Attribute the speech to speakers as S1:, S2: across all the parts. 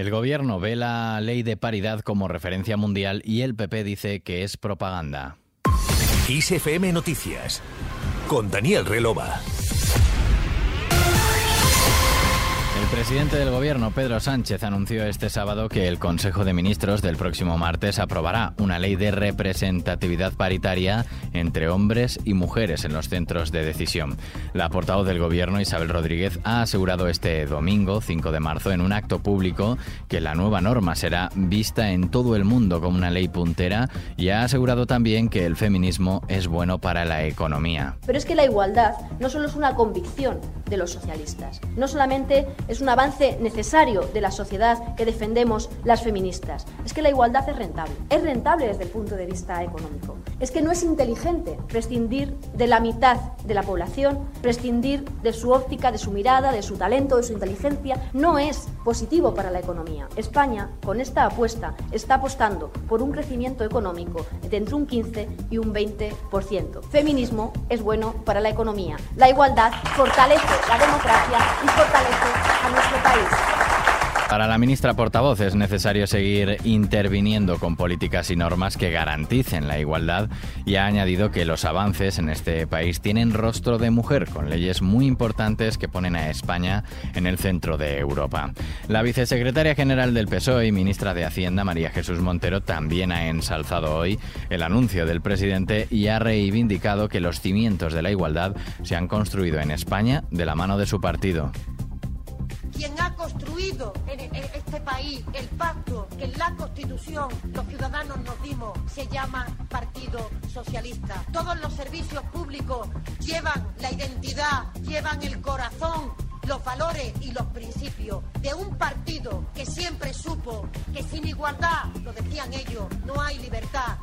S1: El gobierno ve la ley de paridad como referencia mundial y el PP dice que es propaganda.
S2: ISFM Noticias con Daniel Relova.
S1: Presidente del gobierno, Pedro Sánchez, anunció este sábado que el Consejo de Ministros del próximo martes aprobará una ley de representatividad paritaria entre hombres y mujeres en los centros de decisión. La portavoz del gobierno, Isabel Rodríguez, ha asegurado este domingo, 5 de marzo, en un acto público, que la nueva norma será vista en todo el mundo como una ley puntera y ha asegurado también que el feminismo es bueno para la economía.
S3: Pero es que la igualdad no solo es una convicción de los socialistas, no solamente es un avance necesario de la sociedad que defendemos las feministas. Es que la igualdad es rentable. Es rentable desde el punto de vista económico. Es que no es inteligente prescindir de la mitad de la población, prescindir de su óptica, de su mirada, de su talento, de su inteligencia. No es positivo para la economía. España, con esta apuesta, está apostando por un crecimiento económico de entre un 15 y un 20%. Feminismo es bueno para la economía. La igualdad fortalece la democracia y fortalece a nuestro país.
S1: Para la ministra portavoz es necesario seguir interviniendo con políticas y normas que garanticen la igualdad y ha añadido que los avances en este país tienen rostro de mujer, con leyes muy importantes que ponen a España en el centro de Europa. La vicesecretaria general del PSOE y ministra de Hacienda, María Jesús Montero, también ha ensalzado hoy el anuncio del presidente y ha reivindicado que los cimientos de la igualdad se han construido en España de la mano de su partido
S4: quien ha construido en, este país el pacto que en la Constitución los ciudadanos nos dimos se llama Partido Socialista. Todos los servicios públicos llevan la identidad, llevan el corazón los valores y los principios de un partido que siempre supo que sin igualdad, lo decían ellos, no hay libertad,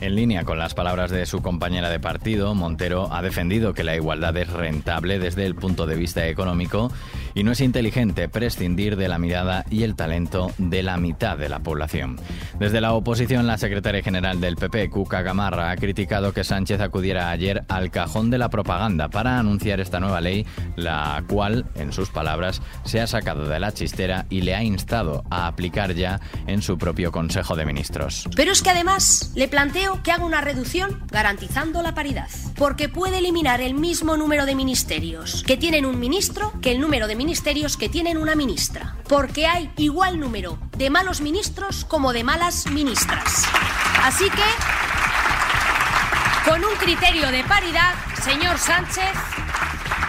S1: en línea con las palabras de su compañera de partido, Montero ha defendido que la igualdad es rentable desde el punto de vista económico y no es inteligente prescindir de la mirada y el talento de la mitad de la población. Desde la oposición, la secretaria general del PP, Cuca Gamarra, ha criticado que Sánchez acudiera ayer al cajón de la propaganda para anunciar esta nueva ley, la cual, en sus palabras, se ha sacado de la chistera y le ha instado a aplicar ya en su propio Consejo de Ministros.
S5: Pero es que además le planteo que haga una reducción garantizando la paridad, porque puede eliminar el mismo número de ministerios que tienen un ministro que el número de ministerios que tienen una ministra, porque hay igual número de malos ministros como de malas ministras. Así que, con un criterio de paridad, señor Sánchez,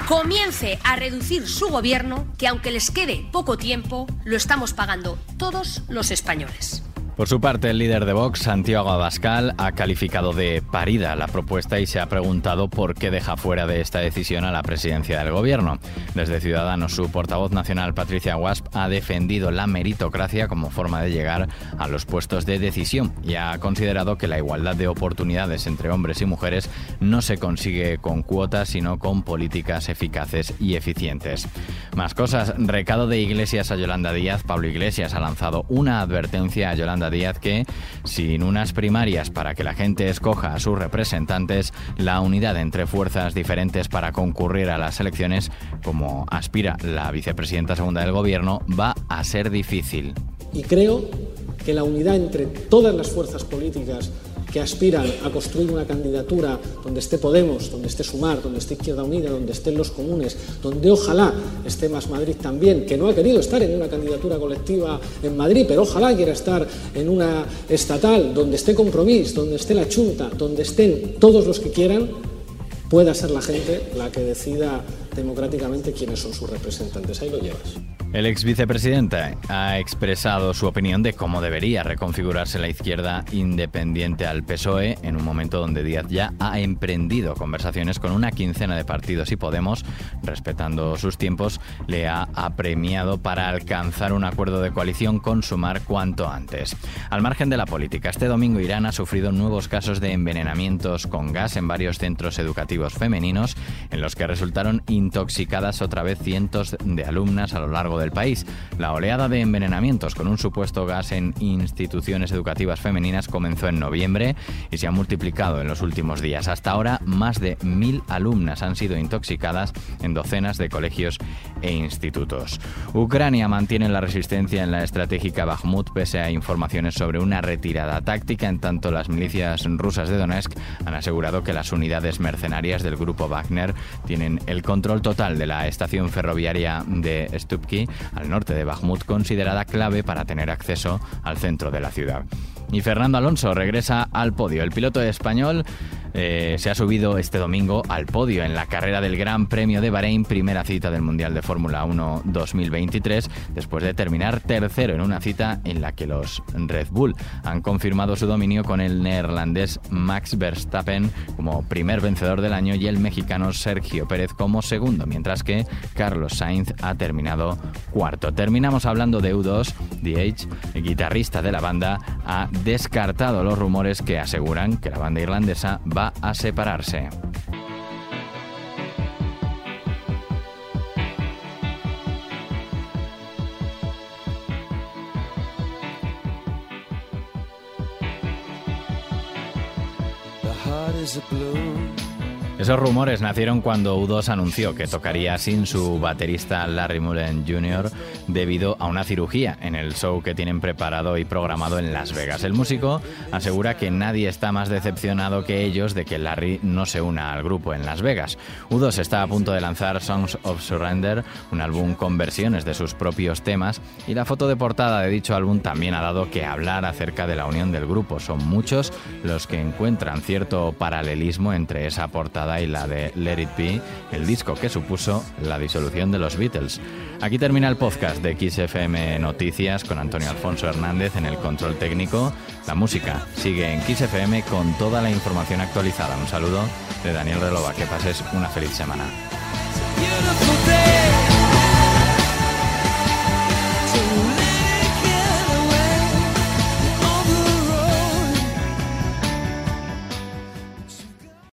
S5: comience a reducir su gobierno, que aunque les quede poco tiempo, lo estamos pagando todos los españoles.
S1: Por su parte, el líder de Vox, Santiago Abascal, ha calificado de parida la propuesta y se ha preguntado por qué deja fuera de esta decisión a la presidencia del gobierno. Desde Ciudadanos, su portavoz nacional, Patricia Wasp, ha defendido la meritocracia como forma de llegar a los puestos de decisión y ha considerado que la igualdad de oportunidades entre hombres y mujeres no se consigue con cuotas, sino con políticas eficaces y eficientes. Más cosas. Recado de Iglesias a Yolanda Díaz. Pablo Iglesias ha lanzado una advertencia a Yolanda Díaz que, sin unas primarias para que la gente escoja a sus representantes, la unidad entre fuerzas diferentes para concurrir a las elecciones, como aspira la vicepresidenta segunda del Gobierno, va a ser difícil.
S6: Y creo que la unidad entre todas las fuerzas políticas que aspiran a construir una candidatura donde esté Podemos, donde esté Sumar, donde esté Izquierda Unida, donde estén los comunes, donde ojalá esté Más Madrid también, que no ha querido estar en una candidatura colectiva en Madrid, pero ojalá quiera estar en una estatal, donde esté Compromís, donde esté la Junta, donde estén todos los que quieran, pueda ser la gente la que decida democráticamente quiénes son sus representantes. Ahí lo llevas.
S1: El ex vicepresidente ha expresado su opinión de cómo debería reconfigurarse la izquierda independiente al PSOE en un momento donde Díaz ya ha emprendido conversaciones con una quincena de partidos y Podemos, respetando sus tiempos, le ha apremiado para alcanzar un acuerdo de coalición con Sumar cuanto antes. Al margen de la política, este domingo Irán ha sufrido nuevos casos de envenenamientos con gas en varios centros educativos femeninos en los que resultaron intoxicadas otra vez cientos de alumnas a lo largo del país. La oleada de envenenamientos con un supuesto gas en instituciones educativas femeninas comenzó en noviembre y se ha multiplicado en los últimos días. Hasta ahora, más de mil alumnas han sido intoxicadas en docenas de colegios e institutos. Ucrania mantiene la resistencia en la estratégica Bakhmut pese a informaciones sobre una retirada táctica, en tanto las milicias rusas de Donetsk han asegurado que las unidades mercenarias del grupo Wagner tienen el control total de la estación ferroviaria de Stupki, al norte de Bakhmut, considerada clave para tener acceso al centro de la ciudad. Y Fernando Alonso regresa al podio. El piloto español eh, se ha subido este domingo al podio en la carrera del Gran Premio de Bahrein, primera cita del Mundial de Fórmula 1 2023, después de terminar tercero en una cita en la que los Red Bull han confirmado su dominio con el neerlandés Max Verstappen como primer vencedor del año y el mexicano Sergio Pérez como segundo, mientras que Carlos Sainz ha terminado cuarto. Terminamos hablando de U2, The el guitarrista de la banda, ha descartado los rumores que aseguran que la banda irlandesa va a separarse. Esos rumores nacieron cuando U2 anunció que tocaría sin su baterista Larry Mullen Jr. debido a una cirugía en el show que tienen preparado y programado en Las Vegas. El músico asegura que nadie está más decepcionado que ellos de que Larry no se una al grupo en Las Vegas. U2 está a punto de lanzar Songs of Surrender, un álbum con versiones de sus propios temas, y la foto de portada de dicho álbum también ha dado que hablar acerca de la unión del grupo. Son muchos los que encuentran cierto paralelismo entre esa portada y la de Let It Be, el disco que supuso la disolución de los Beatles. Aquí termina el de XFM Noticias con Antonio Alfonso Hernández en el control técnico. La música sigue en XFM con toda la información actualizada. Un saludo de Daniel Relova. Que pases una feliz semana.